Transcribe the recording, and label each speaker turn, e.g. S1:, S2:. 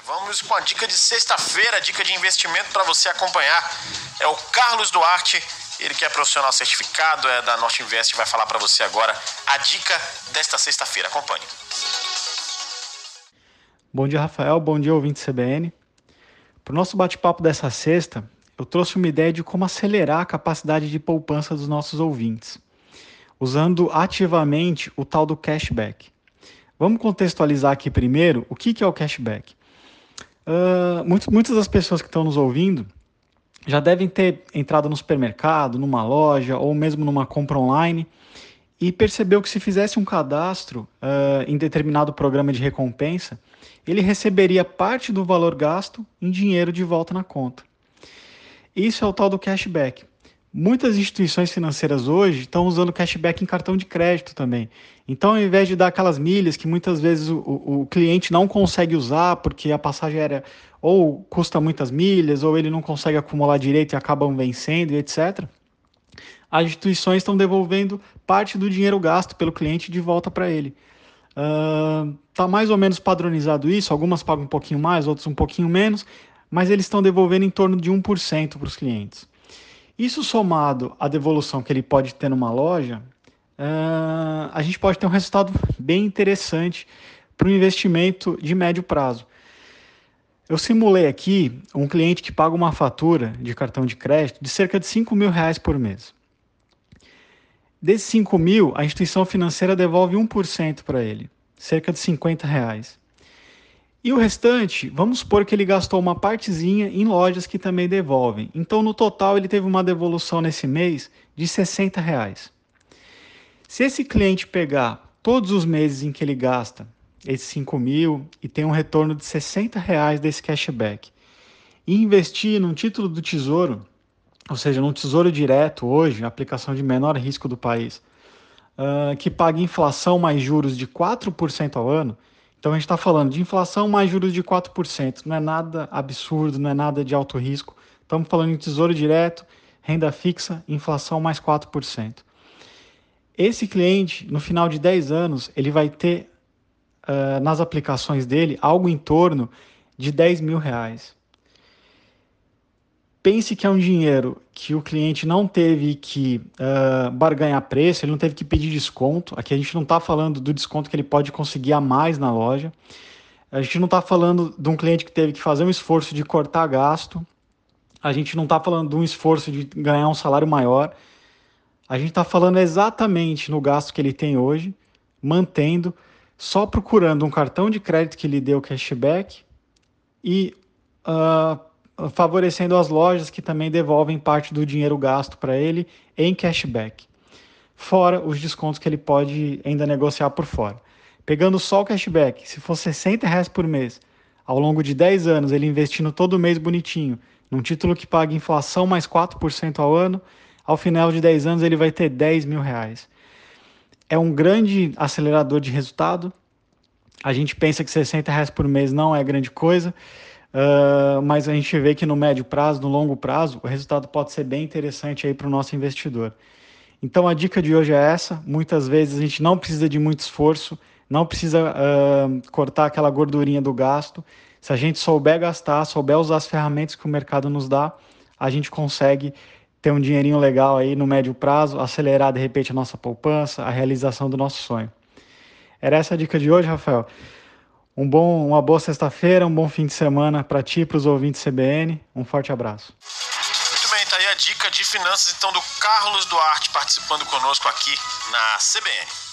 S1: Vamos com a dica de sexta-feira, dica de investimento para você acompanhar. É o Carlos Duarte, ele que é profissional certificado, é da Norte Invest, vai falar para você agora a dica desta sexta-feira. Acompanhe.
S2: Bom dia, Rafael. Bom dia, ouvinte CBN. Para o nosso bate-papo dessa sexta, eu trouxe uma ideia de como acelerar a capacidade de poupança dos nossos ouvintes, usando ativamente o tal do cashback. Vamos contextualizar aqui primeiro o que é o cashback. Uh, muitas das pessoas que estão nos ouvindo já devem ter entrado no supermercado, numa loja ou mesmo numa compra online e percebeu que se fizesse um cadastro uh, em determinado programa de recompensa, ele receberia parte do valor gasto em dinheiro de volta na conta. Isso é o tal do cashback. Muitas instituições financeiras hoje estão usando cashback em cartão de crédito também. Então, ao invés de dar aquelas milhas que muitas vezes o, o, cliente não consegue usar porque a passagem ou custa muitas milhas, ou ele não consegue acumular direito e acabam vencendo, etc. As instituições estão devolvendo parte do dinheiro gasto pelo cliente de volta para ele. Está uh, mais ou menos padronizado isso, algumas pagam um pouquinho mais, outras um pouquinho menos, mas eles estão devolvendo em torno de 1% para os clientes. Isso somado à devolução que ele pode ter numa loja, uh, a gente pode ter um resultado bem interessante para o investimento de médio prazo. Eu simulei aqui um cliente que paga uma fatura de cartão de crédito de cerca de 5 mil reais por mês. Desses 5 mil, a instituição financeira devolve 1% para ele, cerca de 50 reais. E o restante, vamos supor que ele gastou uma partezinha em lojas que também devolvem. Então, no total, ele teve uma devolução nesse mês de 60 reais. Se esse cliente pegar todos os meses em que ele gasta esses 5 mil e tem um retorno de 60 reais desse cashback e investir num título do tesouro, ou seja, num tesouro direto hoje, aplicação de menor risco do país, uh, que paga inflação mais juros de 4% ao ano, então a gente está falando de inflação mais juros de 4%. Não é nada absurdo, não é nada de alto risco. Estamos falando em tesouro direto, renda fixa, inflação mais 4%. Esse cliente, no final de 10 anos, ele vai ter uh, nas aplicações dele algo em torno de 10 mil reais pense que é um dinheiro que o cliente não teve que uh, barganhar preço, ele não teve que pedir desconto. Aqui a gente não está falando do desconto que ele pode conseguir a mais na loja. A gente não está falando de um cliente que teve que fazer um esforço de cortar gasto. A gente não está falando de um esforço de ganhar um salário maior. A gente está falando exatamente no gasto que ele tem hoje, mantendo, só procurando um cartão de crédito que lhe dê o cashback e uh, favorecendo as lojas que também devolvem parte do dinheiro gasto para ele em cashback, fora os descontos que ele pode ainda negociar por fora. Pegando só o cashback, se for 60 reais por mês, ao longo de 10 anos, ele investindo todo mês bonitinho, num título que paga inflação mais 4% ao ano, ao final de 10 anos ele vai ter 10 mil reais. É um grande acelerador de resultado. A gente pensa que 60 reais por mês não é grande coisa, Uh, mas a gente vê que no médio prazo, no longo prazo, o resultado pode ser bem interessante aí para o nosso investidor. Então a dica de hoje é essa. Muitas vezes a gente não precisa de muito esforço, não precisa uh, cortar aquela gordurinha do gasto. Se a gente souber gastar, souber usar as ferramentas que o mercado nos dá, a gente consegue ter um dinheirinho legal aí no médio prazo, acelerar de repente a nossa poupança, a realização do nosso sonho. Era essa a dica de hoje, Rafael. Um bom, uma boa sexta-feira, um bom fim de semana para ti, para os ouvintes CBN. Um forte abraço.
S1: Muito bem, tá aí a dica de finanças então do Carlos Duarte participando conosco aqui na CBN.